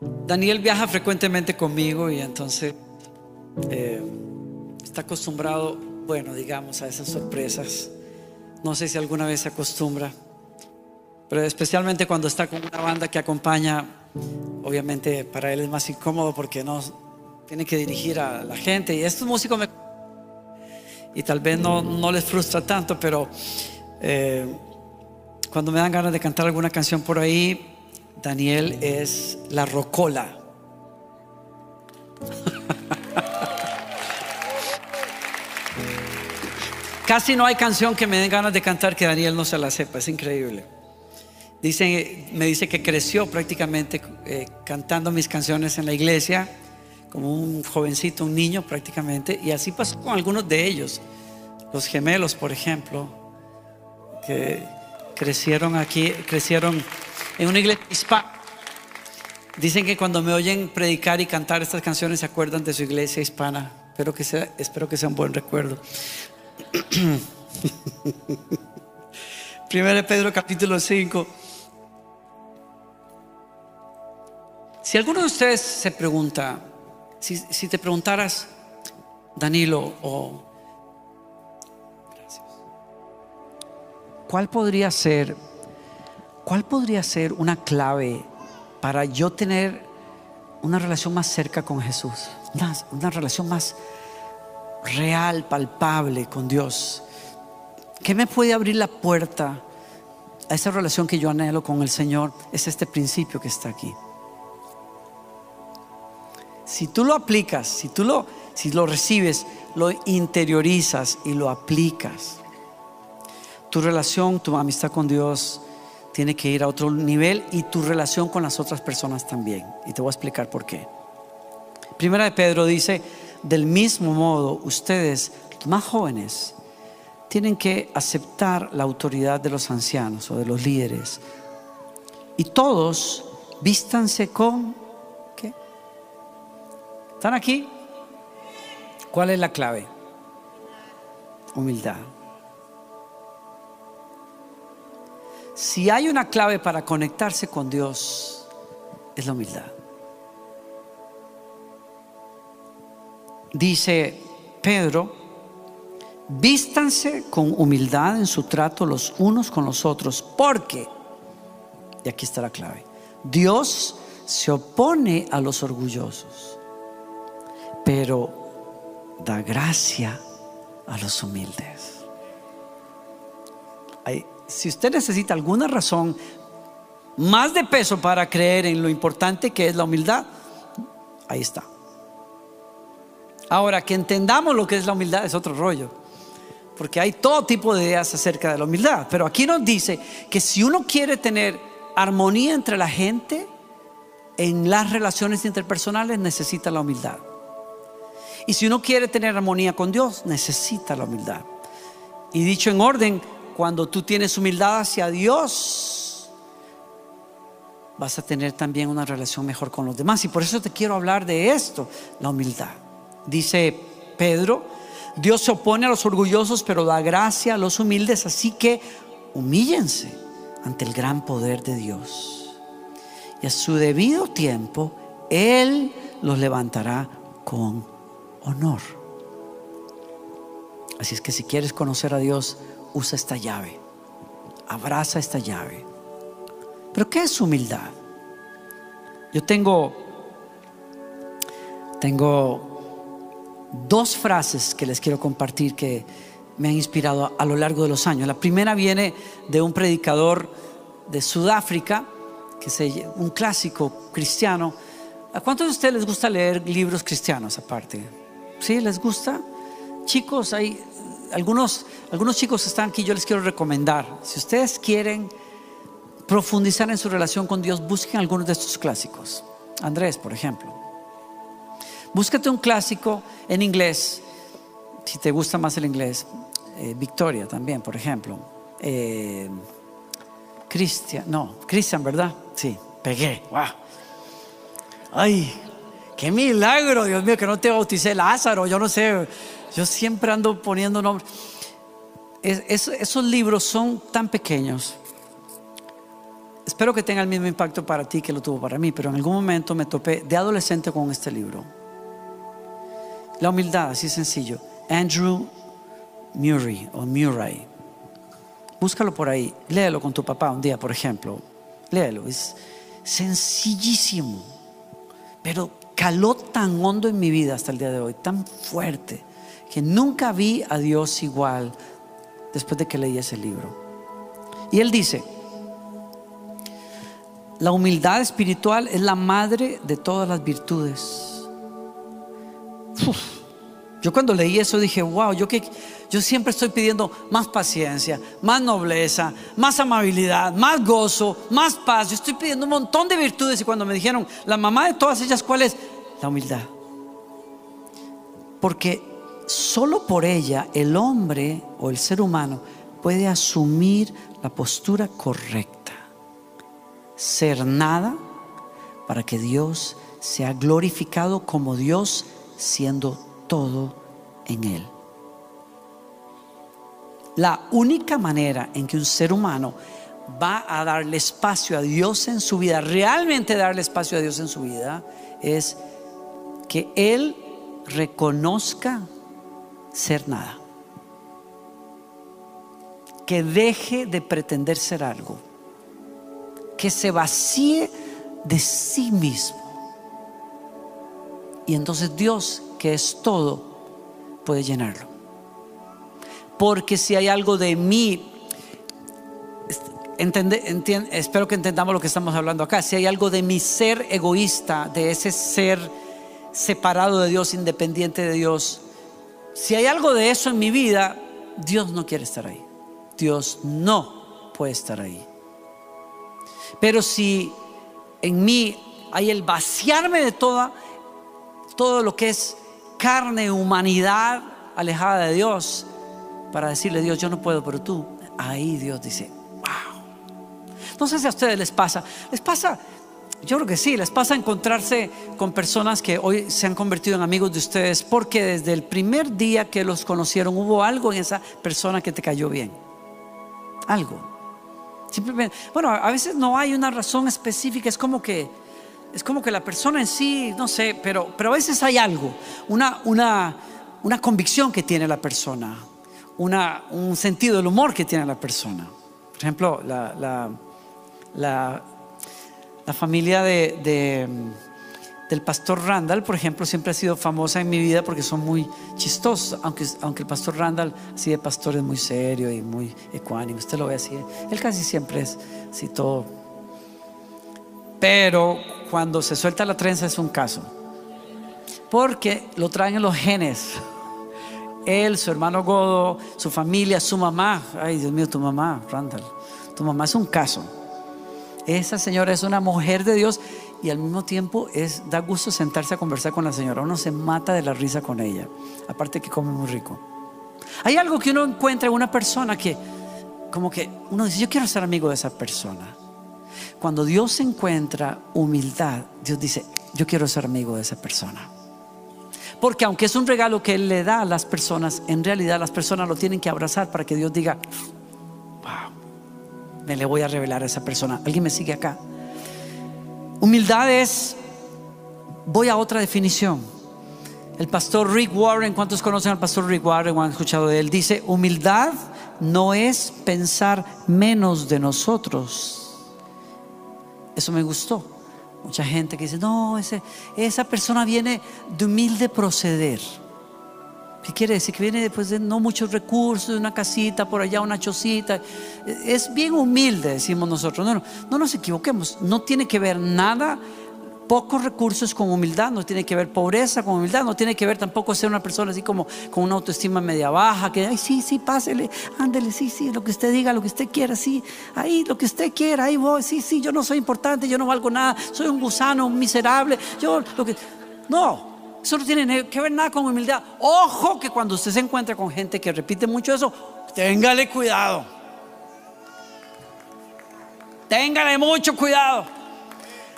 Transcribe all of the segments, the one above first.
Daniel viaja frecuentemente conmigo y entonces eh, está acostumbrado, bueno, digamos, a esas sorpresas. No sé si alguna vez se acostumbra, pero especialmente cuando está con una banda que acompaña, obviamente para él es más incómodo porque no tiene que dirigir a la gente y estos músicos me... y tal vez no, no les frustra tanto, pero eh, cuando me dan ganas de cantar alguna canción por ahí, Daniel es la rocola. Casi no hay canción que me den ganas de cantar que Daniel no se la sepa, es increíble. Dice, me dice que creció prácticamente eh, cantando mis canciones en la iglesia, como un jovencito, un niño prácticamente, y así pasó con algunos de ellos. Los gemelos, por ejemplo, que crecieron aquí, crecieron en una iglesia hispana. Dicen que cuando me oyen predicar y cantar estas canciones se acuerdan de su iglesia hispana. Espero que sea, espero que sea un buen recuerdo. Primero Pedro capítulo 5. Si alguno de ustedes se pregunta, si, te preguntaras, Danilo, o ¿cuál podría ser ¿cuál podría ser una clave para yo tener una relación más cerca con Jesús? Una, relación más real, palpable con Dios. ¿Qué me puede abrir la puerta a esa relación que yo anhelo con el Señor? Es este principio que está aquí. Si tú lo aplicas, si tú lo, si lo recibes, lo interiorizas y lo aplicas, tu relación, tu amistad con Dios tiene que ir a otro nivel y tu relación con las otras personas también. Y te voy a explicar por qué. Primera de Pedro dice, del mismo modo, ustedes, más jóvenes, tienen que aceptar la autoridad de los ancianos o de los líderes. Y todos vístanse con ¿qué? ¿Están aquí? ¿Cuál es la clave? Humildad. Si hay una clave para conectarse con Dios, es la humildad. Dice Pedro, vístanse con humildad en su trato los unos con los otros, porque, y aquí está la clave, Dios se opone a los orgullosos, pero da gracia a los humildes. Si usted necesita alguna razón más de peso para creer en lo importante que es la humildad, ahí está. Ahora, que entendamos lo que es la humildad es otro rollo, porque hay todo tipo de ideas acerca de la humildad, pero aquí nos dice que si uno quiere tener armonía entre la gente, en las relaciones interpersonales necesita la humildad. Y si uno quiere tener armonía con Dios, necesita la humildad. Y dicho en orden, cuando tú tienes humildad hacia Dios, vas a tener también una relación mejor con los demás. Y por eso te quiero hablar de esto, la humildad. Dice Pedro, Dios se opone a los orgullosos, pero da gracia a los humildes, así que humíllense ante el gran poder de Dios. Y a su debido tiempo, Él los levantará con honor. Así es que si quieres conocer a Dios, usa esta llave, abraza esta llave. Pero ¿qué es humildad? Yo tengo, tengo dos frases que les quiero compartir que me han inspirado a, lo largo de los años. La primera viene de un predicador de Sudáfrica, que es un clásico cristiano. ¿A cuántos de ustedes les gusta leer libros cristianos aparte? ¿Sí? ¿Les gusta? Chicos, hay algunos, algunos chicos están aquí, yo les quiero recomendar, si ustedes quieren profundizar en su relación con Dios, busquen algunos de estos clásicos. Andrés, por ejemplo. Búscate un clásico en inglés, si te gusta más el inglés. Eh, Victoria también, por ejemplo. Eh, Cristian, no, Cristian, ¿verdad? Sí, pegué. Wow. Ay, qué milagro, Dios mío, que no te bauticé Lázaro, yo no sé. Yo siempre ando poniendo nombres. esos libros son tan pequeños Espero que tenga el mismo impacto para ti que lo tuvo para mí, pero en algún momento me topé de adolescente con este libro. La humildad, así sencillo. Andrew Murray o Murray. Búscalo por ahí, léelo con tu papá un día, por ejemplo. Léelo, es sencillísimo, pero caló tan hondo en mi vida hasta el día de hoy, tan fuerte, que nunca vi a Dios igual después de que leí ese libro. Y él dice, la humildad espiritual es la madre de todas las virtudes. Yo cuando leí eso dije, wow, yo, siempre estoy pidiendo más paciencia, más nobleza, más amabilidad, más gozo, más paz. Yo estoy pidiendo un montón de virtudes y cuando me dijeron, la mamá de todas ellas, ¿cuál es? La humildad. Porque solo por ella el hombre o el ser humano puede asumir la postura correcta ser nada para que Dios sea glorificado como Dios siendo todo en Él. La única manera en que un ser humano va a darle espacio a Dios en su vida, realmente darle espacio a Dios en su vida, es que Él reconozca ser nada. Que deje de pretender ser algo que se vacíe de sí mismo. Y entonces Dios, que es todo, puede llenarlo. Porque si hay algo de mí, espero que entendamos lo que estamos hablando acá, si hay algo de mi ser egoísta, de ese ser separado de Dios, independiente de Dios, si hay algo de eso en mi vida, Dios no quiere estar ahí. Dios no puede estar ahí. Pero si en mí hay el vaciarme de toda, todo lo que es carne, humanidad alejada de Dios, para decirle Dios, yo no puedo, pero tú, ahí Dios dice, wow. No sé si a ustedes les pasa, les pasa, yo creo que sí, les pasa encontrarse con personas que hoy se han convertido en amigos de ustedes porque desde el primer día que los conocieron hubo algo en esa persona que te cayó bien. Algo. Simplemente, bueno, a veces no hay una razón específica, es como que es como que la persona en sí, no sé, pero, pero a veces hay algo, una, una, una convicción que tiene la persona, un sentido del humor que tiene la persona. Por ejemplo, la, la, la familia de del pastor Randall, por ejemplo, siempre ha sido famosa en mi vida porque son muy chistosos, aunque, aunque el pastor Randall, así de pastor, es muy serio y muy ecuánime, usted lo ve así, él casi siempre es así todo. Pero cuando se suelta la trenza es un caso, porque lo traen en los genes. Él, su hermano Godo, su familia, su mamá, ay Dios mío, tu mamá, Randall, tu mamá es un caso. Esa señora es una mujer de Dios y al mismo tiempo es da gusto sentarse a conversar con la señora. Uno se mata de la risa con ella, aparte que come muy rico. Hay algo que uno encuentra en una persona que, como que uno dice, yo quiero ser amigo de esa persona. Cuando Dios encuentra humildad, Dios dice, yo quiero ser amigo de esa persona. Porque aunque es un regalo que Él le da a las personas, en realidad las personas lo tienen que abrazar para que Dios diga, me le voy a revelar a esa persona. ¿Alguien me sigue acá? Humildad es, voy a otra definición. El pastor Rick Warren, ¿cuántos conocen al pastor Rick Warren o han escuchado de él? Dice, humildad no es pensar menos de nosotros. Eso me gustó. Mucha gente que dice, no, ese, esa persona viene de humilde proceder. ¿Qué quiere decir? Que viene después de no muchos recursos, una casita por allá, una chocita. Es bien humilde, decimos nosotros. No, no, no nos equivoquemos. No tiene que ver nada pocos recursos con humildad, no tiene que ver pobreza con humildad, no tiene que ver tampoco ser una persona así como con una autoestima media baja, que, ay, sí, sí, pásele, ándele, sí, sí, lo que usted diga, lo que usted quiera, sí, ahí, lo que usted quiera, ahí voy, sí, sí, yo no soy importante, yo no valgo nada, soy un gusano, un miserable, yo lo que... No, eso no tiene que ver nada con humildad. Ojo que cuando usted se encuentra con gente que repite mucho eso, téngale cuidado. Téngale mucho cuidado.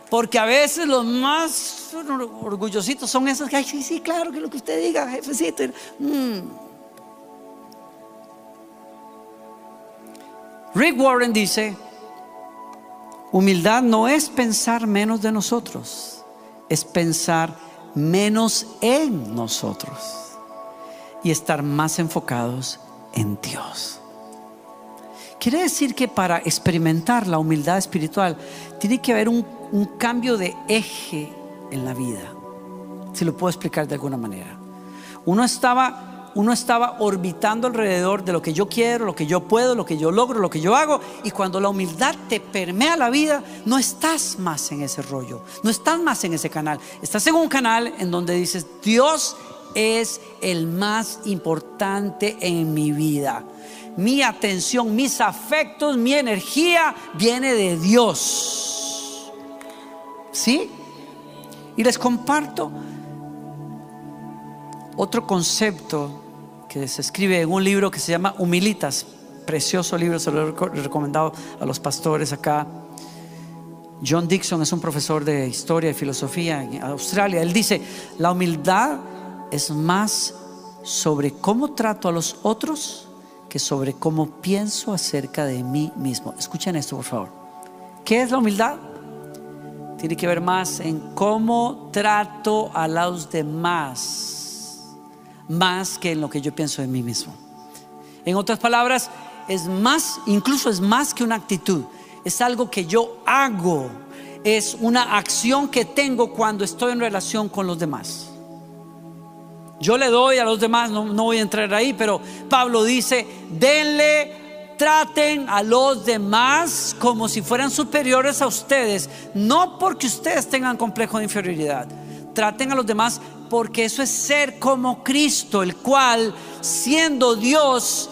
Porque a veces los más orgullositos son esos que, ay, sí, sí, claro, que lo que usted diga, jefecito. Mm. Rick Warren dice, humildad no es pensar menos de nosotros, es pensar menos en nosotros y estar más enfocados en Dios. Quiere decir que para experimentar la humildad espiritual tiene que haber un, cambio de eje en la vida, si lo puedo explicar de alguna manera. Uno estaba uno estaba orbitando alrededor de lo que yo quiero, lo que yo puedo, lo que yo logro, lo que yo hago. Y cuando la humildad te permea la vida, no estás más en ese rollo, no estás más en ese canal. Estás en un canal en donde dices, Dios es el más importante en mi vida. Mi atención, mis afectos, mi energía viene de Dios. ¿Sí? Y les comparto otro concepto que se escribe en un libro que se llama Humilitas. Precioso libro, se lo he recomendado a los pastores acá. John Dixon es un profesor de historia y filosofía en Australia. Él dice, la humildad es más sobre cómo trato a los otros que sobre cómo pienso acerca de mí mismo. Escuchen esto, por favor. ¿Qué es la humildad? Tiene que ver más en cómo trato a los demás más que en lo que yo pienso de mí mismo. En otras palabras, es más, incluso es más que una actitud, es algo que yo hago, es una acción que tengo cuando estoy en relación con los demás. Yo le doy a los demás, no, voy a entrar ahí, pero Pablo dice, denle, traten a los demás como si fueran superiores a ustedes, no porque ustedes tengan complejo de inferioridad, traten a los demás porque eso es ser como Cristo, el cual, siendo Dios,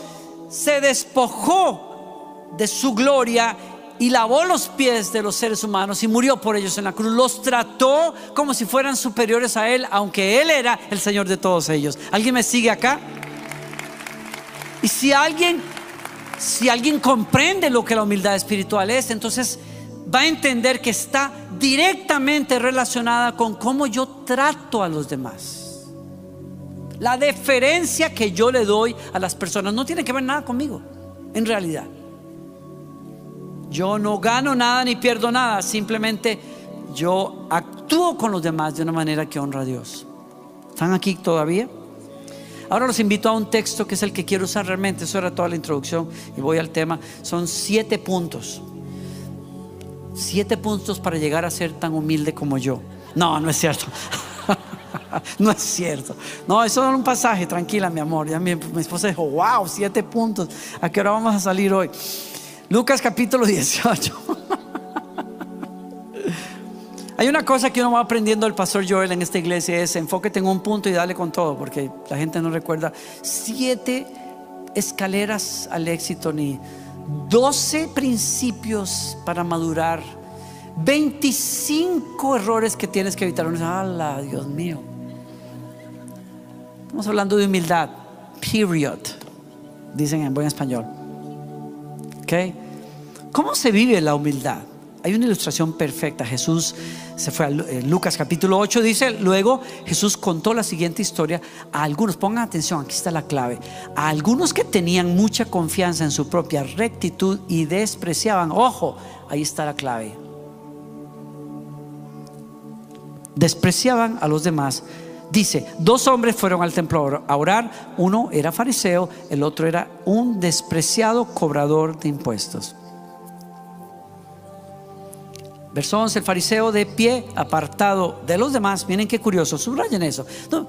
se despojó de su gloria y lavó los pies de los seres humanos y murió por ellos en la cruz. Los trató como si fueran superiores a Él, aunque Él era el Señor de todos ellos. ¿Alguien me sigue acá? Y si alguien, si alguien comprende lo que la humildad espiritual es, entonces va a entender que está directamente relacionada con cómo yo trato a los demás. La deferencia que yo le doy a las personas no tiene que ver nada conmigo, en realidad. Yo no gano nada ni pierdo nada, simplemente yo actúo con los demás de una manera que honra a Dios. ¿Están aquí todavía? Ahora los invito a un texto que es el que quiero usar realmente. Eso era toda la introducción y voy al tema. Son siete puntos. Siete puntos para llegar a ser tan humilde como yo. No, no es cierto. no es cierto. No, eso era un pasaje, tranquila, mi amor. Ya mi, esposa dijo, wow, siete puntos. ¿A qué hora vamos a salir hoy? Lucas capítulo 18. Hay una cosa que uno va aprendiendo el pastor Joel en esta iglesia es enfóquete en un punto y dale con todo, porque la gente no recuerda siete escaleras al éxito ni 12 principios para madurar, 25 errores que tienes que evitar. ¡Hala, Dios mío! Estamos hablando de humildad, period, dicen en buen español. ¿Ok? ¿Cómo se vive la humildad? Hay una ilustración perfecta. Jesús se fue a eh, Lucas capítulo 8, dice, luego Jesús contó la siguiente historia a algunos, pongan atención, aquí está la clave, a algunos que tenían mucha confianza en su propia rectitud y despreciaban, ojo, ahí está la clave, despreciaban a los demás. Dice, dos hombres fueron al templo a orar, uno era fariseo, el otro era un despreciado cobrador de impuestos. Verso 11, el fariseo de pie, apartado de los demás. Miren qué curioso, subrayen eso.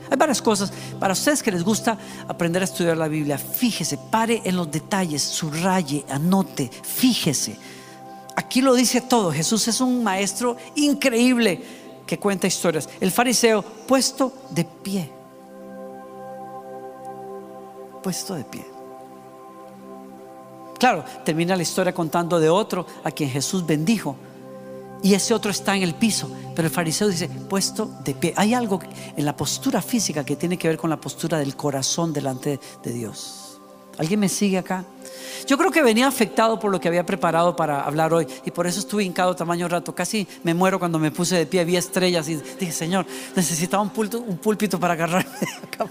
hay varias cosas. Para ustedes que les gusta aprender a estudiar la Biblia, fíjese, pare en los detalles, subraye, anote, fíjese. Aquí lo dice todo. Jesús es un maestro increíble. que cuenta historias. El fariseo puesto de pie. Puesto de pie. Claro, termina la historia contando de otro a quien Jesús bendijo. Y ese otro está en el piso. Pero el fariseo dice, puesto de pie. Hay algo en la postura física que tiene que ver con la postura del corazón delante de Dios. ¿Alguien me sigue acá? Yo creo que venía afectado por lo que había preparado para hablar hoy y por eso estuve hincado tamaño rato. Casi me muero cuando me puse de pie, vi estrellas y dije, Señor, necesitaba un, púlpito, para agarrarme acá.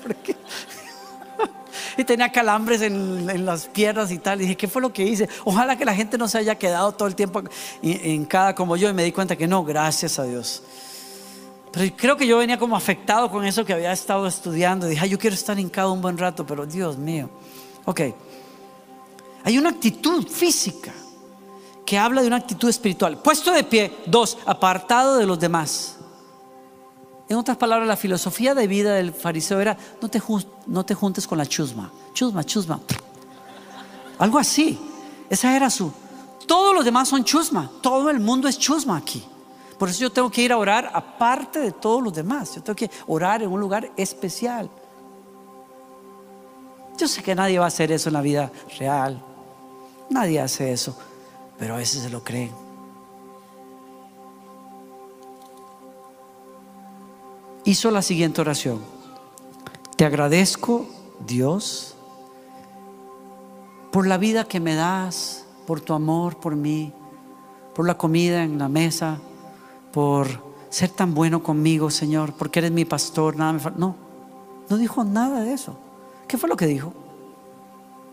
Y tenía calambres en, las piernas y tal. Y dije, ¿qué fue lo que hice? Ojalá que la gente no se haya quedado todo el tiempo en cada como yo y me di cuenta que no, gracias a Dios. Pero creo que yo venía como afectado con eso que había estado estudiando. Dije, yo quiero estar hincado un buen rato, pero Dios mío. Ok. Hay una actitud física que habla de una actitud espiritual. Puesto de pie, dos, apartado de los demás. En otras palabras, la filosofía de vida del fariseo era, no te, no te juntes con la chusma, chusma, chusma. Algo así. Esa era su... Todos los demás son chusma, todo el mundo es chusma aquí. Por eso yo tengo que ir a orar aparte de todos los demás. Yo tengo que orar en un lugar especial. Yo sé que nadie va a hacer eso en la vida real. Nadie hace eso, pero a veces se lo creen. Hizo la siguiente oración. Te agradezco, Dios, por la vida que me das, por tu amor por mí, por la comida en la mesa, por ser tan bueno conmigo, Señor, porque eres mi pastor, nada me No, no dijo nada de eso. ¿Qué fue lo que dijo?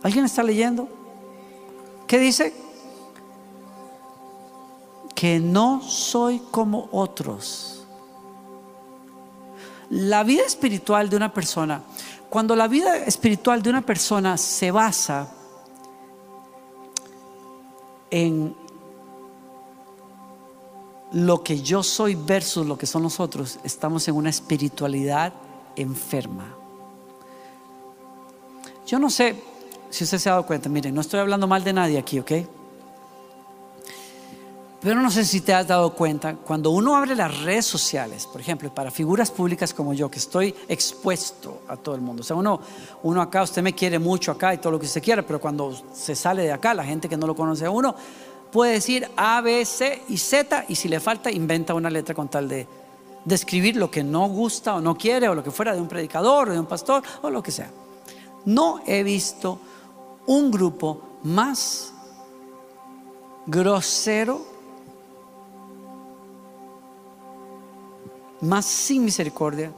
¿Alguien está leyendo? ¿Qué dice? Que no soy como otros. La vida espiritual de una persona, cuando la vida espiritual de una persona se basa en lo que yo soy versus lo que son los otros, estamos en una espiritualidad enferma. Yo no sé, si usted se ha dado cuenta, miren, no estoy hablando mal de nadie aquí, ¿ok? Pero no sé si te has dado cuenta, cuando uno abre las redes sociales, por ejemplo, para figuras públicas como yo, que estoy expuesto a todo el mundo, o sea, uno, uno acá, usted me quiere mucho acá y todo lo que usted quiera, pero cuando se sale de acá, la gente que no lo conoce a uno, puede decir A, B, C y Z, y si le falta, inventa una letra con tal de describir lo que no gusta o no quiere, o lo que fuera de un predicador, o de un pastor, o lo que sea. No he visto un grupo más grosero, más sin misericordia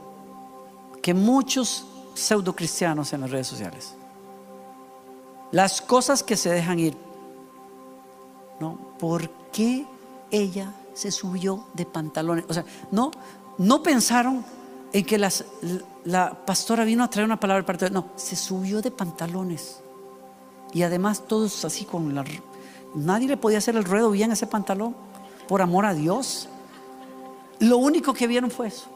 que muchos pseudo cristianos en las redes sociales. Las cosas que se dejan ir. ¿No? ¿Por qué ella se subió de pantalones? O sea, no, no pensaron en que la pastora vino a traer una palabra de. No, se subió de pantalones. Y además todos así con la... Nadie le podía hacer el ruedo bien a ese pantalón, por amor a Dios. Lo único que vieron fue eso.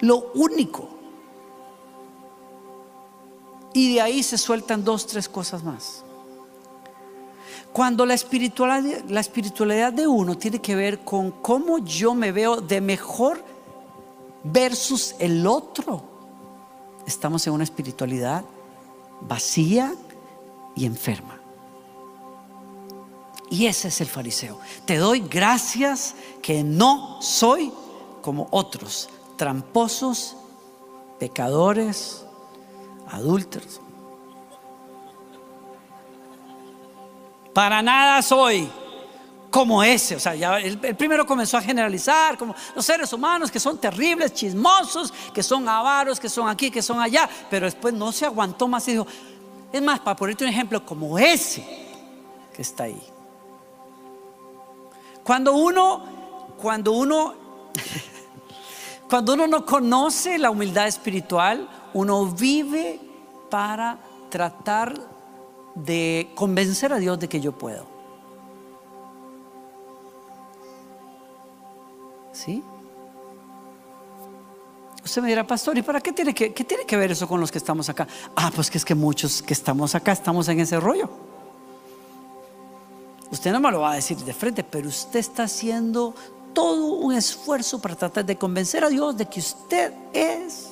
Lo único. Y de ahí se sueltan dos, tres cosas más. Cuando la espiritualidad, la espiritualidad de uno tiene que ver con cómo yo me veo de mejor versus el otro, estamos en una espiritualidad vacía y enferma. Y ese es el fariseo. Te doy gracias que no soy como otros, tramposos, pecadores, adúlteros. Para nada soy como ese. O sea, ya el, primero comenzó a generalizar como los seres humanos que son terribles, chismosos, que son avaros, que son aquí, que son allá. Pero después no se aguantó más y dijo, es más, para ponerte un ejemplo como ese que está ahí. Cuando uno, cuando uno, cuando uno no conoce la humildad espiritual, uno vive para tratar de convencer a Dios de que yo puedo. ¿Sí? Usted me dirá, pastor, ¿y para qué tiene que, qué tiene que ver eso con los que estamos acá? Ah, pues que es que muchos que estamos acá estamos en ese rollo. Usted no me lo va a decir de frente, pero usted está haciendo todo un esfuerzo para tratar de convencer a Dios de que usted es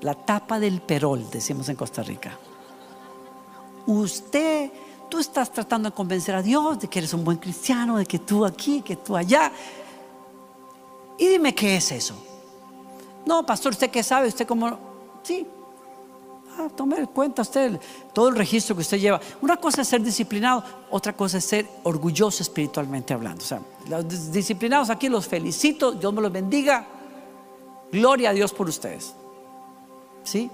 la tapa del perol, decimos en Costa Rica. Usted, tú estás tratando de convencer a Dios de que eres un buen cristiano, de que tú aquí, que tú allá. Y dime qué es eso. No, pastor, ¿usted qué sabe? ¿Usted cómo? Sí. Ah, tome en cuenta usted todo el registro que usted lleva. Una cosa es ser disciplinado, otra cosa es ser orgulloso espiritualmente hablando. O sea, los disciplinados aquí los felicito, Dios me los bendiga. Gloria a Dios por ustedes. ¿Sí?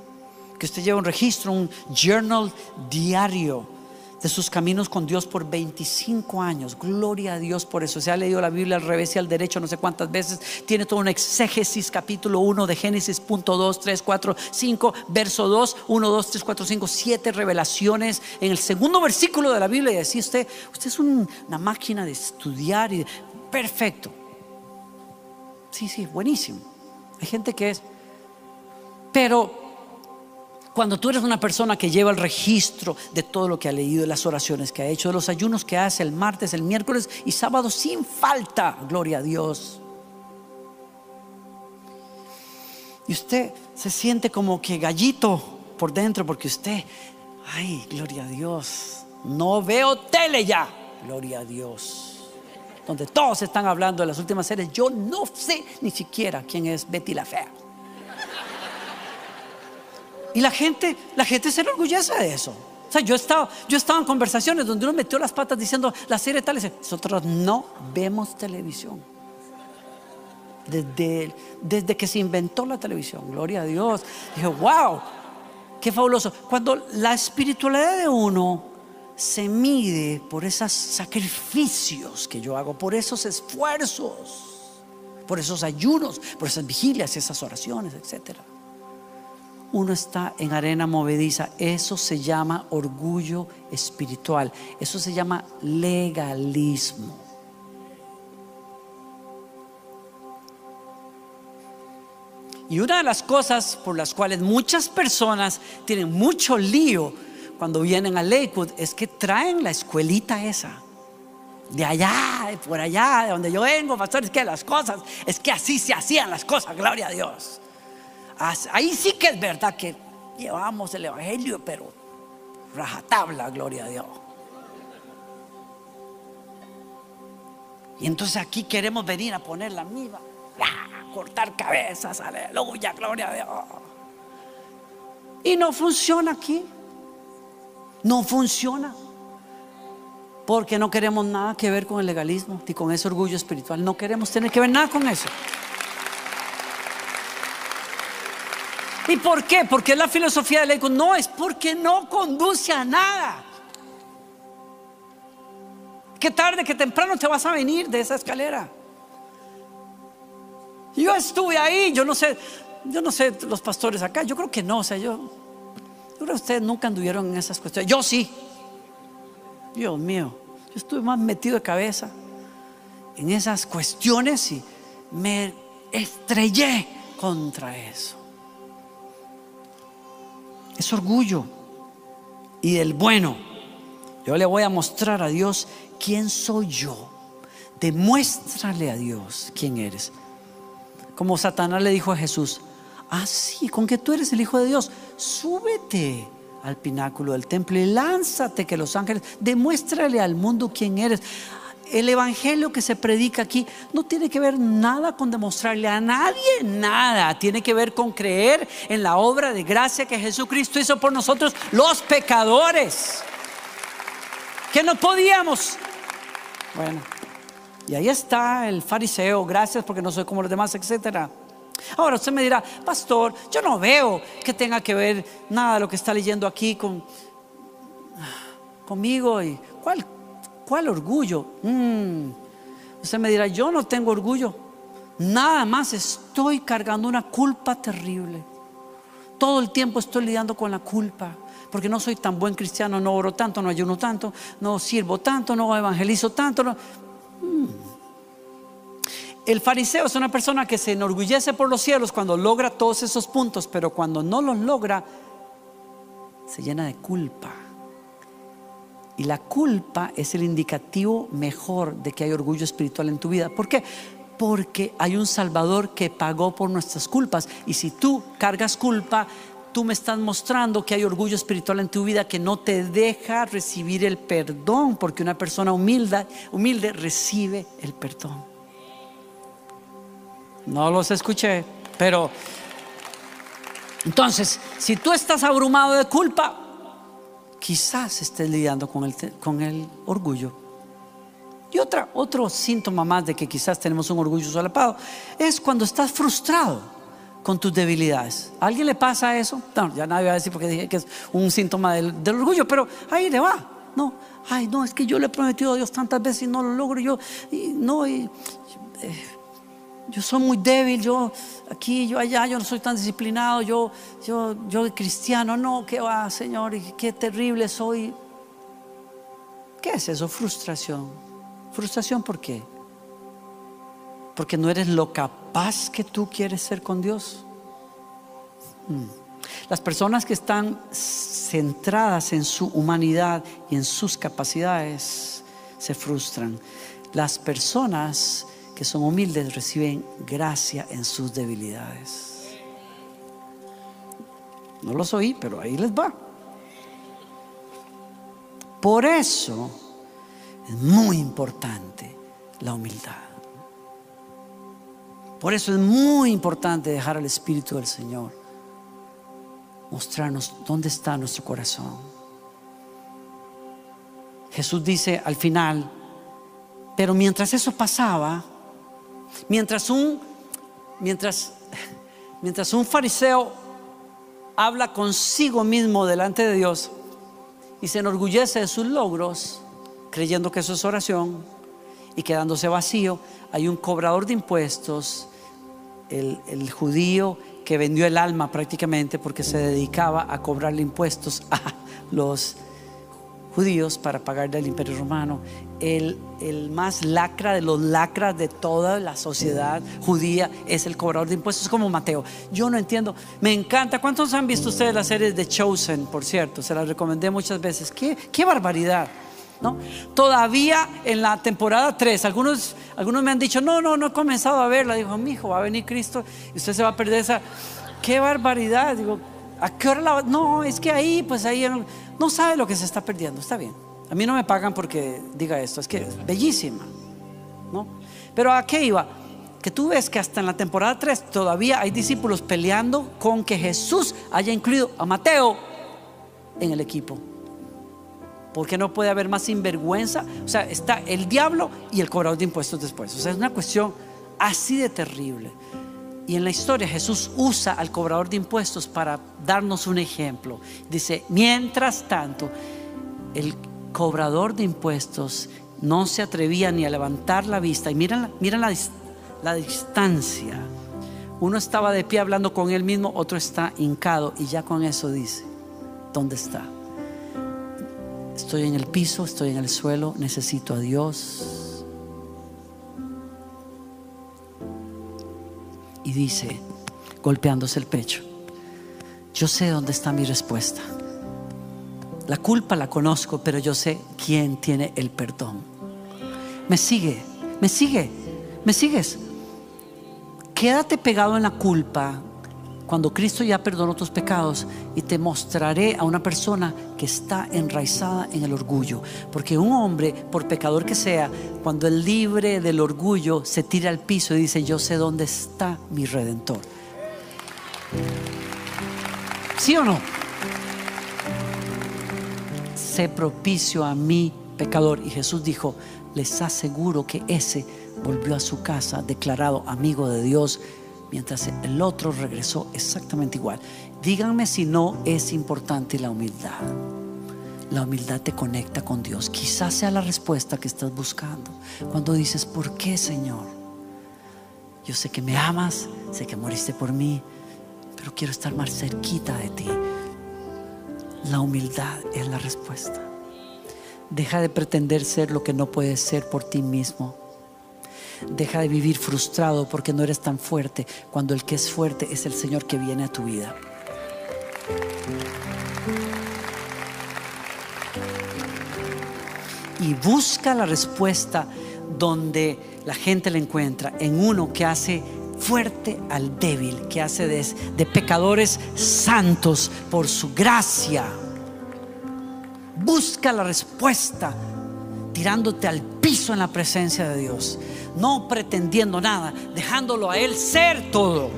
Que usted lleve un registro, un journal diario de sus caminos con Dios por 25 años. Gloria a Dios por eso. Se ha leído la Biblia al revés y al derecho no sé cuántas veces. Tiene todo un exégesis, capítulo 1 de Génesis, punto 2, 3, 4, 5, verso 2, 1, 2, 3, 4, 5, 7 revelaciones en el segundo versículo de la Biblia. Y así usted, usted es una máquina de estudiar y perfecto. Sí, sí, buenísimo. Hay gente que es. Pero cuando tú eres una persona que lleva el registro de todo lo que ha leído, de las oraciones que ha hecho, de los ayunos que hace el martes, el miércoles y sábado sin falta, gloria a Dios. Y usted se siente como que gallito por dentro porque usted, ay, gloria a Dios, no veo tele ya, gloria a Dios. Donde todos están hablando de las últimas series, yo no sé ni siquiera quién es Betty la Fea. Y la gente, la gente se enorgullece de eso. O sea, yo he estado, yo he estado en conversaciones donde uno metió las patas diciendo la serie tal, nosotros no vemos televisión. Desde, desde que se inventó la televisión, gloria a Dios. Dije, wow, qué fabuloso. Cuando la espiritualidad de uno se mide por esos sacrificios que yo hago, por esos esfuerzos, por esos ayunos, por esas vigilias, esas oraciones, etcétera uno está en arena movediza. Eso se llama orgullo espiritual. Eso se llama legalismo. Y una de las cosas por las cuales muchas personas tienen mucho lío cuando vienen a Lakewood es que traen la escuelita esa. De allá, de por allá, de donde yo vengo, pastor, es que las cosas, es que así se hacían las cosas, gloria a Dios. Ahí sí que es verdad que llevamos el Evangelio, pero rajatabla, gloria a Dios. Y entonces aquí queremos venir a poner la misma, cortar cabezas, aleluya, gloria a Dios. Y no funciona aquí. No funciona. Porque no queremos nada que ver con el legalismo ni con ese orgullo espiritual. No queremos tener que ver nada con eso. ¿Y por qué? Porque la filosofía de ley no es porque no conduce a nada. Que tarde, que temprano te vas a venir de esa escalera. Yo estuve ahí, yo no sé, yo no sé los pastores acá, yo creo que no, o sea, yo, yo creo que ustedes nunca anduvieron en esas cuestiones. Yo sí. Dios mío, yo estuve más metido de cabeza en esas cuestiones y me estrellé contra eso es orgullo y del bueno. Yo le voy a mostrar a Dios quién soy yo. Demuéstrale a Dios quién eres. Como Satanás le dijo a Jesús, ah, sí, con que tú eres el Hijo de Dios, súbete al pináculo del templo y lánzate que los ángeles, demuéstrale al mundo quién eres el evangelio que se predica aquí no tiene que ver nada con demostrarle a nadie nada, tiene que ver con creer en la obra de gracia que Jesucristo hizo por nosotros, los pecadores, que no podíamos. Bueno, y ahí está el fariseo, gracias porque no soy como los demás, etcétera. Ahora usted me dirá, pastor, yo no veo que tenga que ver nada lo que está leyendo aquí con conmigo y cuál ¿Cuál orgullo? Mm. Usted me dirá, yo no tengo orgullo. Nada más estoy cargando una culpa terrible. Todo el tiempo estoy lidiando con la culpa. Porque no soy tan buen cristiano, no oro tanto, no ayuno tanto, no sirvo tanto, no evangelizo tanto. Mm. El fariseo es una persona que se enorgullece por los cielos cuando logra todos esos puntos, pero cuando no los logra, se llena de culpa Y la culpa es el indicativo mejor de que hay orgullo espiritual en tu vida. ¿Por qué? Porque hay un Salvador que pagó por nuestras culpas. Y si tú cargas culpa, tú me estás mostrando que hay orgullo espiritual en tu vida que no te deja recibir el perdón, porque una persona humilde, humilde recibe el perdón. No los escuché, pero entonces, si tú estás abrumado de culpa, quizás estés lidiando con el, con el orgullo. Y otra, otro síntoma más de que quizás tenemos un orgullo solapado es cuando estás frustrado con tus debilidades. ¿A alguien le pasa eso? No, ya nadie va a decir porque dije que es un síntoma del, orgullo, pero ahí le va. No, ay, no, es que yo le he prometido a Dios tantas veces y no lo logro. Yo, no, y, eh, yo soy muy débil, yo aquí, yo allá, yo no soy tan disciplinado, yo, yo, yo cristiano, no, qué va, Señor, qué terrible soy. ¿Qué es eso? Frustración. ¿Frustración por qué? Porque no eres lo capaz que tú quieres ser con Dios. Mm. Las personas que están centradas en su humanidad y en sus capacidades se frustran. Las personas que son humildes reciben gracia en sus debilidades. No los oí, pero ahí les va. Por eso es muy importante la humildad. Por eso es muy importante dejar al Espíritu del Señor mostrarnos dónde está nuestro corazón. Jesús dice al final, pero mientras eso pasaba, Mientras un, mientras, mientras un fariseo habla consigo mismo delante de Dios y se enorgullece de sus logros, creyendo que eso es oración y quedándose vacío, hay un cobrador de impuestos, el, el judío que vendió el alma prácticamente porque se dedicaba a cobrarle impuestos a los judíos para pagarle al imperio romano. El, el, más lacra de los lacras de toda la sociedad judía es el cobrador de impuestos como Mateo. Yo no entiendo, me encanta. ¿Cuántos han visto ustedes las series de Chosen, por cierto? Se las recomendé muchas veces. Qué, qué barbaridad. ¿No? Todavía en la temporada 3, algunos, algunos me han dicho, no, no, no he comenzado a verla. Dijo, mi hijo, va a venir Cristo y usted se va a perder esa. Qué barbaridad. Digo, ¿a qué hora la No, es que ahí, pues ahí no sabe lo que se está perdiendo, está bien. A mí no me pagan porque diga esto, es que es bellísima, ¿no? Pero ¿a qué iba? Que tú ves que hasta en la temporada 3 todavía hay discípulos peleando con que Jesús haya incluido a Mateo en el equipo. Porque no puede haber más sinvergüenza. O sea, está el diablo y el cobrador de impuestos después. O sea, es una cuestión así de terrible. Y en la historia Jesús usa al cobrador de impuestos para darnos un ejemplo. Dice, mientras tanto, el cobrador de impuestos no se atrevía ni a levantar la vista. Y miren, miren la, la distancia. Uno estaba de pie hablando con él mismo, otro está hincado y ya con eso dice, ¿dónde está? Estoy en el piso, estoy en el suelo, necesito a Dios. Y dice, golpeándose el pecho, yo sé dónde está mi respuesta. La culpa la conozco, pero yo sé quién tiene el perdón. Me sigue, me sigue, me sigues. Quédate pegado en la culpa cuando Cristo ya perdonó tus pecados y te mostraré a una persona que está enraizada en el orgullo. Porque un hombre, por pecador que sea, cuando es libre del orgullo, se tira al piso y dice, yo sé dónde está mi redentor. ¿Sí o no? Sé propicio a mi pecador. Y Jesús dijo, les aseguro que ese volvió a su casa declarado amigo de Dios mientras el otro regresó exactamente igual. Díganme si no es importante la humildad. La humildad te conecta con Dios. Quizás sea la respuesta que estás buscando. Cuando dices, ¿por qué, Señor? Yo sé que me amas, sé que moriste por mí, pero quiero estar más cerquita de ti. La humildad es la respuesta. Deja de pretender ser lo que no puedes ser por ti mismo. Deja de vivir frustrado porque no eres tan fuerte cuando el que es fuerte es el Señor que viene a tu vida. y busca la respuesta donde la gente la encuentra, en uno que hace fuerte al débil, que hace de, de pecadores santos por su gracia. Busca la respuesta tirándote al piso en la presencia de Dios, no pretendiendo nada, dejándolo a Él ser todo.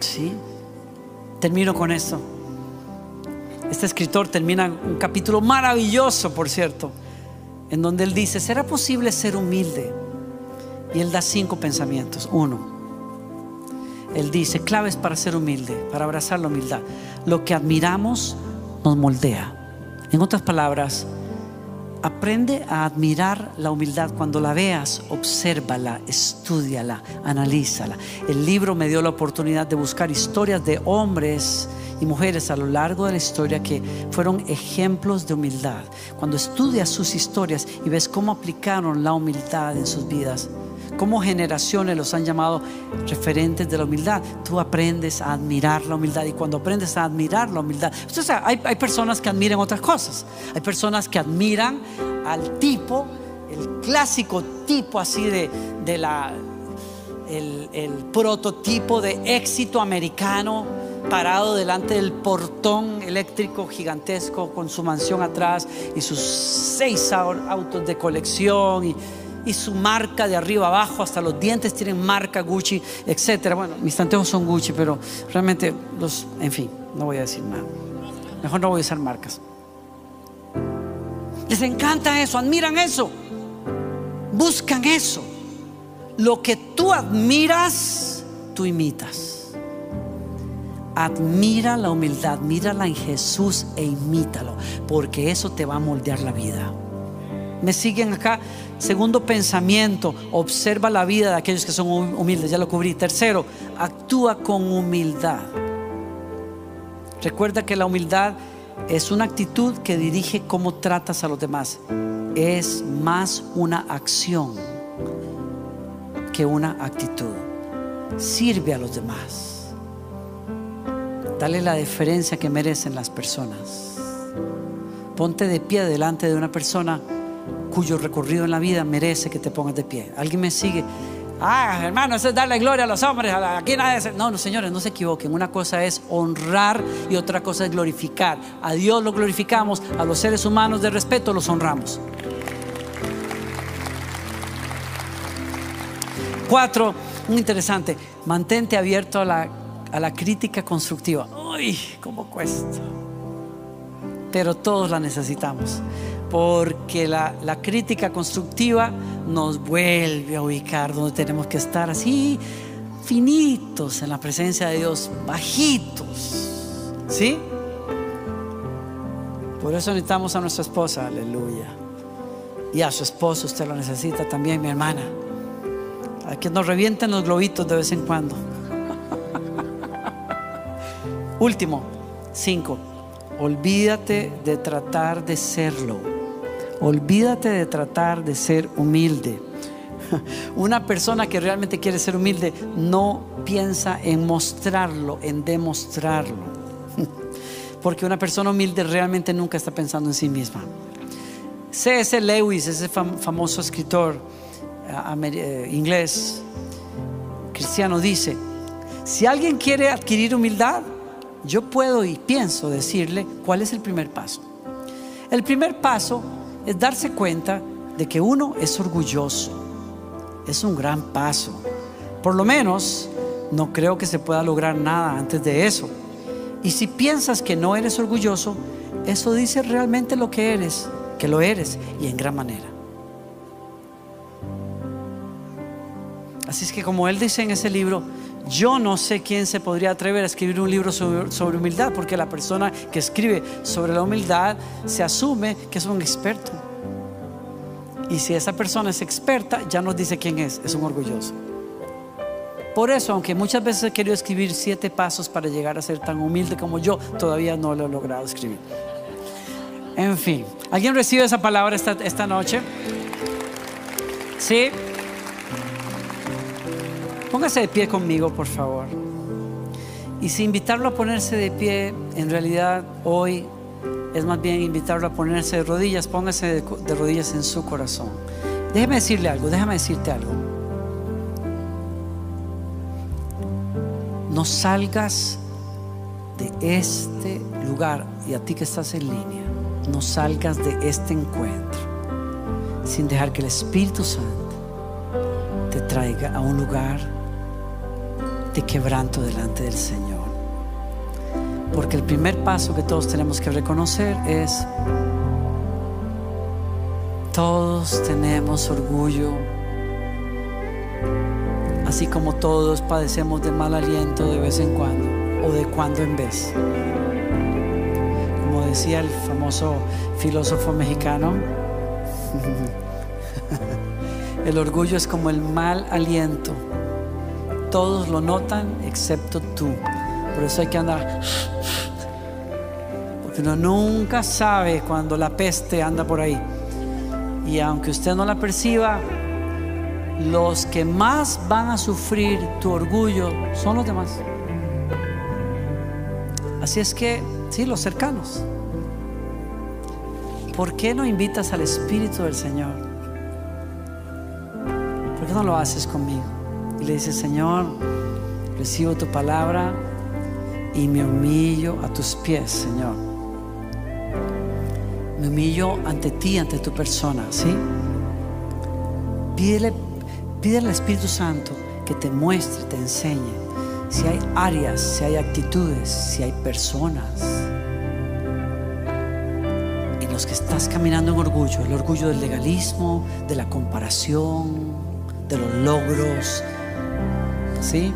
Sí, termino con esto. Este escritor termina un capítulo maravilloso, por cierto, en donde él dice, ¿será posible ser humilde? Y él da cinco pensamientos. Uno, él dice, claves para ser humilde, para abrazar la humildad. Lo que admiramos nos moldea. En otras palabras, aprende a admirar la humildad. Cuando la veas, obsérvala, estudiala, analízala. El libro me dio la oportunidad de buscar historias de hombres y mujeres a lo largo de la historia que fueron ejemplos de humildad. Cuando estudias sus historias y ves cómo aplicaron la humildad en sus vidas, cómo generaciones los han llamado referentes de la humildad. Tú aprendes a admirar la humildad y cuando aprendes a admirar la humildad, usted sabe, hay, hay personas que admiran otras cosas. Hay personas que admiran al tipo, el clásico tipo así de, de la, el, el prototipo de éxito americano parado delante del portón eléctrico gigantesco con su mansión atrás y sus seis autos de colección y y su marca de arriba abajo, hasta los dientes tienen marca Gucci, etcétera. Bueno, mis tanteos son Gucci, pero realmente los, en fin, no voy a decir nada. Mejor no voy a usar marcas. Les encanta eso, admiran eso, buscan eso. Lo que tú admiras, tú imitas. Admira la humildad, mírala en Jesús e imítalo, porque eso te va a moldear la vida. ¿Me siguen acá? Segundo pensamiento, observa la vida de aquellos que son humildes, ya lo cubrí. Tercero, actúa con humildad. Recuerda que la humildad es una actitud que dirige cómo tratas a los demás. Es más una acción que una actitud. Sirve a los demás. Dale la deferencia que merecen las personas. Ponte de pie delante de una persona cuyo recorrido en la vida merece que te pongas de pie. ¿Alguien me sigue? Ah, hermano, eso es darle gloria a los hombres. Aquí nadie No, no, señores, no se equivoquen. Una cosa es honrar y otra cosa es glorificar. A Dios lo glorificamos, a los seres humanos de respeto los honramos. Cuatro, muy interesante. Mantente abierto a la, a la crítica constructiva. Uy, cómo cuesta. Pero todos la necesitamos porque la, crítica constructiva nos vuelve a ubicar donde tenemos que estar así, finitos en la presencia de Dios, bajitos. ¿Sí? Por eso necesitamos a nuestra esposa, aleluya. Y a su esposo usted lo necesita también, mi hermana. A que nos revienten los globitos de vez en cuando. Último, cinco. Olvídate de tratar de serlo. Olvídate de tratar de ser humilde. Una persona que realmente quiere ser humilde no piensa en mostrarlo, en demostrarlo. Porque una persona humilde realmente nunca está pensando en sí misma. C.S. Lewis, ese famoso escritor eh, eh, inglés, cristiano, dice, si alguien quiere adquirir humildad, yo puedo y pienso decirle cuál es el primer paso. El primer paso es darse cuenta de que uno es orgulloso. Es un gran paso. Por lo menos no creo que se pueda lograr nada antes de eso. Y si piensas que no eres orgulloso, eso dice realmente lo que eres, que lo eres y en gran manera. Así es que como él dice en ese libro, yo no sé quién se podría atrever a escribir un libro sobre, humildad, porque la persona que escribe sobre la humildad se asume que es un experto. Y si esa persona es experta, ya nos dice quién es, es un orgulloso. Por eso, aunque muchas veces he querido escribir siete pasos para llegar a ser tan humilde como yo, todavía no lo he logrado escribir. En fin, ¿alguien recibe esa palabra esta, noche? ¿Sí? Póngase de pie conmigo, por favor. Y si invitarlo a ponerse de pie, en realidad hoy es más bien invitarlo a ponerse de rodillas, póngase de, rodillas en su corazón. Déjeme decirle algo, déjame decirte algo. No salgas de este lugar y a ti que estás en línea, no salgas de este encuentro sin dejar que el Espíritu Santo te traiga a un lugar de quebranto delante del Señor. Porque el primer paso que todos tenemos que reconocer es, todos tenemos orgullo, así como todos padecemos de mal aliento de vez en cuando o de cuando en vez. Como decía el famoso filósofo mexicano, el orgullo es como el mal aliento. Todos lo notan excepto tú. Por eso hay que andar porque uno nunca sabe cuando la peste anda por ahí. Y aunque usted no la perciba, los que más van a sufrir tu orgullo son los demás. Así es que, sí, los cercanos. ¿Por qué no invitas al Espíritu del Señor? ¿Por qué no lo haces conmigo? Y le dices, Señor, recibo tu palabra y me humillo a tus pies, Señor me humillo ante ti, ante tu persona, ¿sí? Pídele, pídele al Espíritu Santo que te muestre, te enseñe si hay áreas, si hay actitudes, si hay personas en los que estás caminando en orgullo, el orgullo del legalismo, de la comparación, de los logros, ¿sí?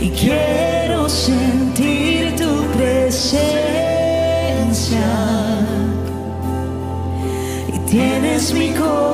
y quiero sentir tu presencia. Y tienes mi corazón.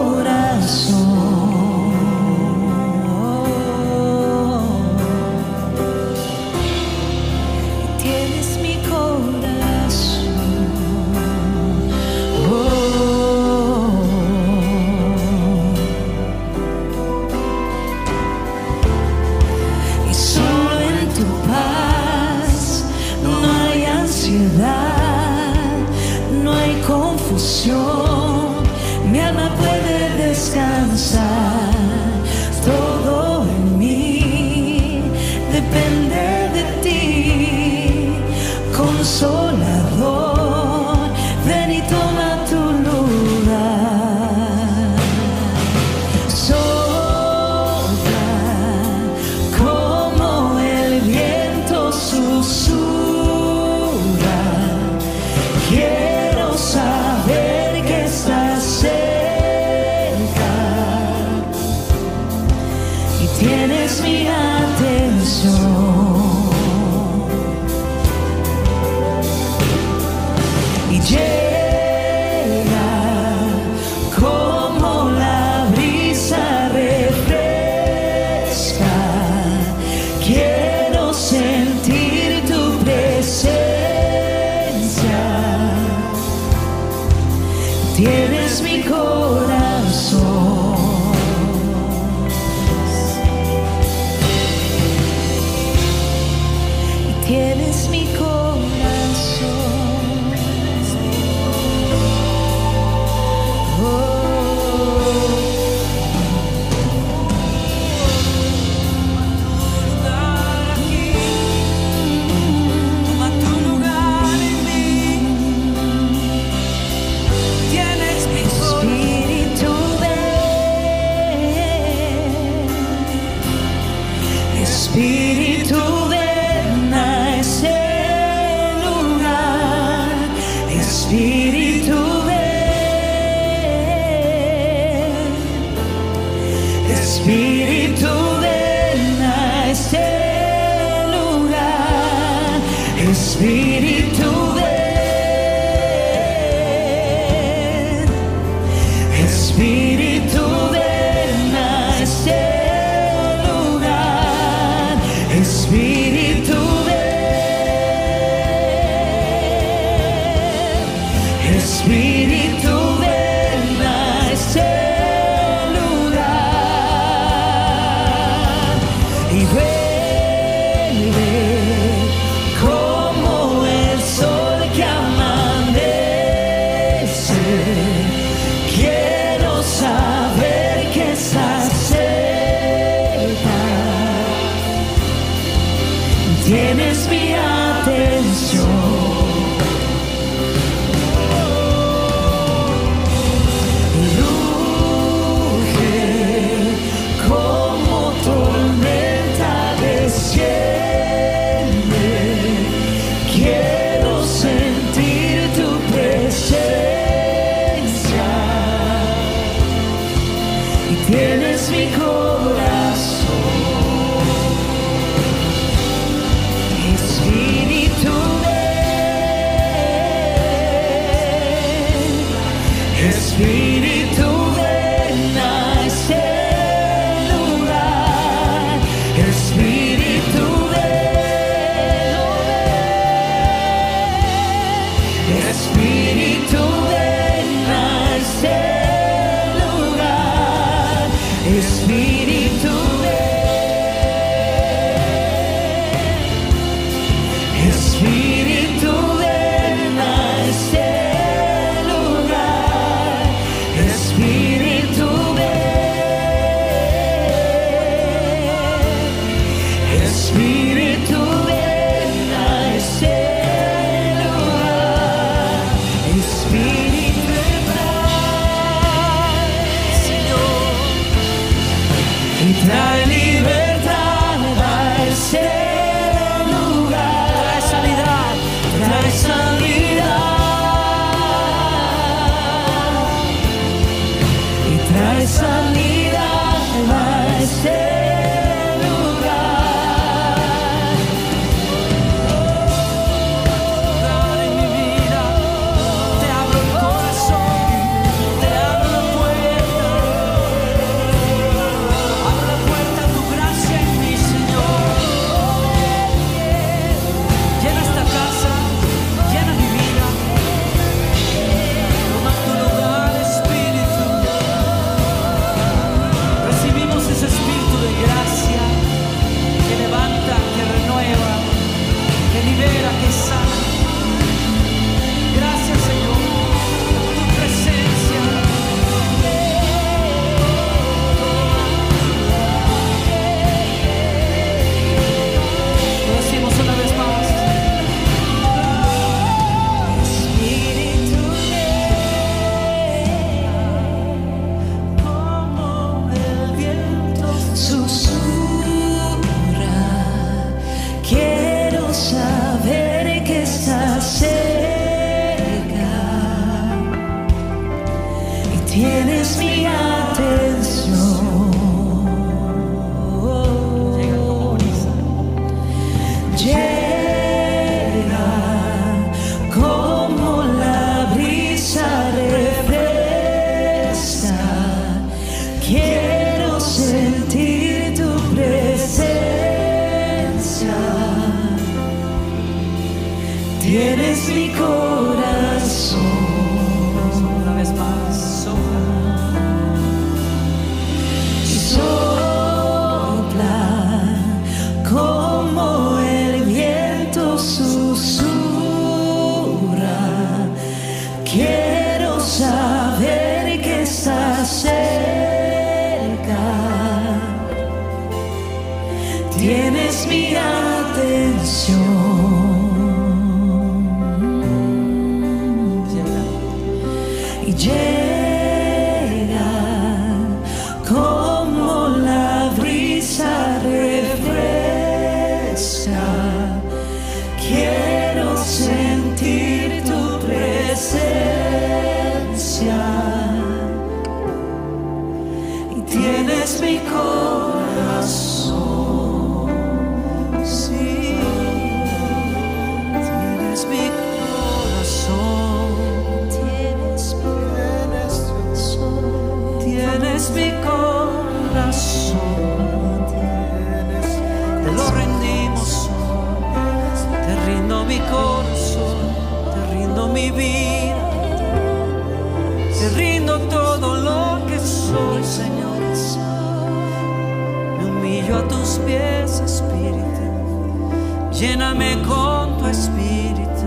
Con tu Espíritu,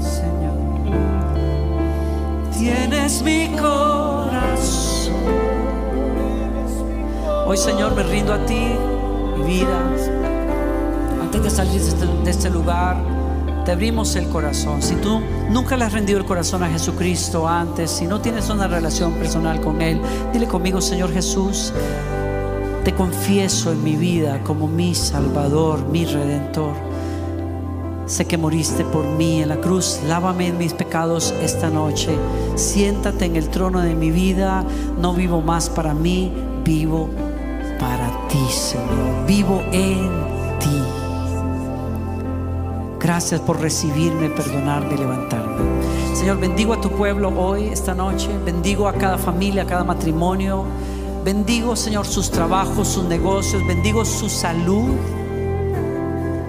Señor. Tienes mi corazón. Hoy, Señor, me rindo a ti, mi vida. Antes de salir de este, de este lugar, te abrimos el corazón. Si tú nunca le has rendido el corazón a Jesucristo antes, si no tienes una relación personal con Él, dile conmigo, Señor Jesús, te confieso en mi vida como mi Salvador, mi Redentor. Sé que moriste por mí en la cruz. Lávame en mis pecados esta noche. Siéntate en el trono de mi vida. No vivo más para mí, vivo para ti, Señor. Vivo en ti. Gracias por recibirme, perdonarme y levantarme. Señor, bendigo a tu pueblo hoy, esta noche. Bendigo a cada familia, a cada matrimonio. Bendigo, Señor, sus trabajos, sus negocios. Bendigo su salud.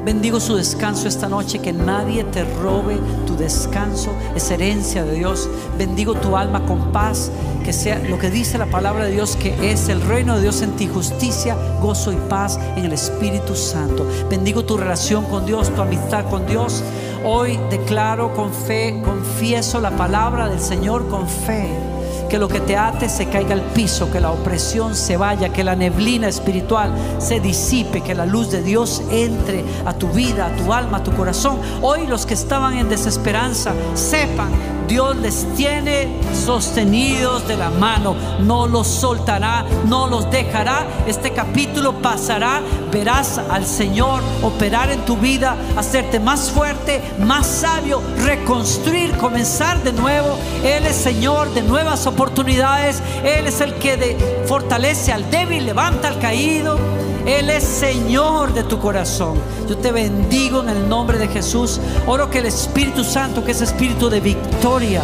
Bendigo su descanso esta noche, que nadie te robe tu descanso, es herencia de Dios. Bendigo tu alma con paz, que sea lo que dice la palabra de Dios, que es el reino de Dios en ti, justicia, gozo y paz en el Espíritu Santo. Bendigo tu relación con Dios, tu amistad con Dios. Hoy declaro con fe, confieso la palabra del Señor con fe que lo que te ate se caiga al piso, que la opresión se vaya, que la neblina espiritual se disipe, que la luz de Dios entre a tu vida, a tu alma, a tu corazón. Hoy los que estaban en desesperanza, sepan, Dios les tiene sostenidos de la mano, no los soltará, no los dejará. Este capítulo pasará, verás al Señor operar en tu vida, hacerte más fuerte, más sabio, reconstruir, comenzar de nuevo. Él es Señor de nuevas oportunidades, Él es el que de- fortalece al débil, levanta al caído. Él es Señor de tu corazón. Yo te bendigo en el nombre de Jesús. Oro que el Espíritu Santo, que es espíritu de victoria,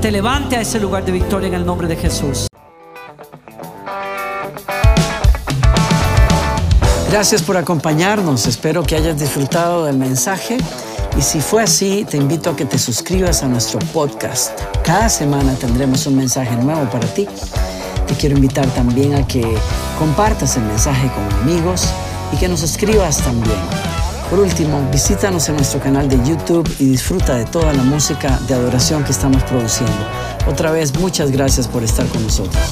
te levante a ese lugar de victoria en el nombre de Jesús. Gracias por acompañarnos. Espero que hayas disfrutado del mensaje. Y si fue así, te invito a que te suscribas a nuestro podcast. Cada semana tendremos un mensaje nuevo para ti. Quiero invitar también a que compartas el mensaje con amigos y que nos escribas también. Por último, visítanos en nuestro canal de YouTube y disfruta de toda la música de adoración que estamos produciendo. Otra vez, muchas gracias por estar con nosotros.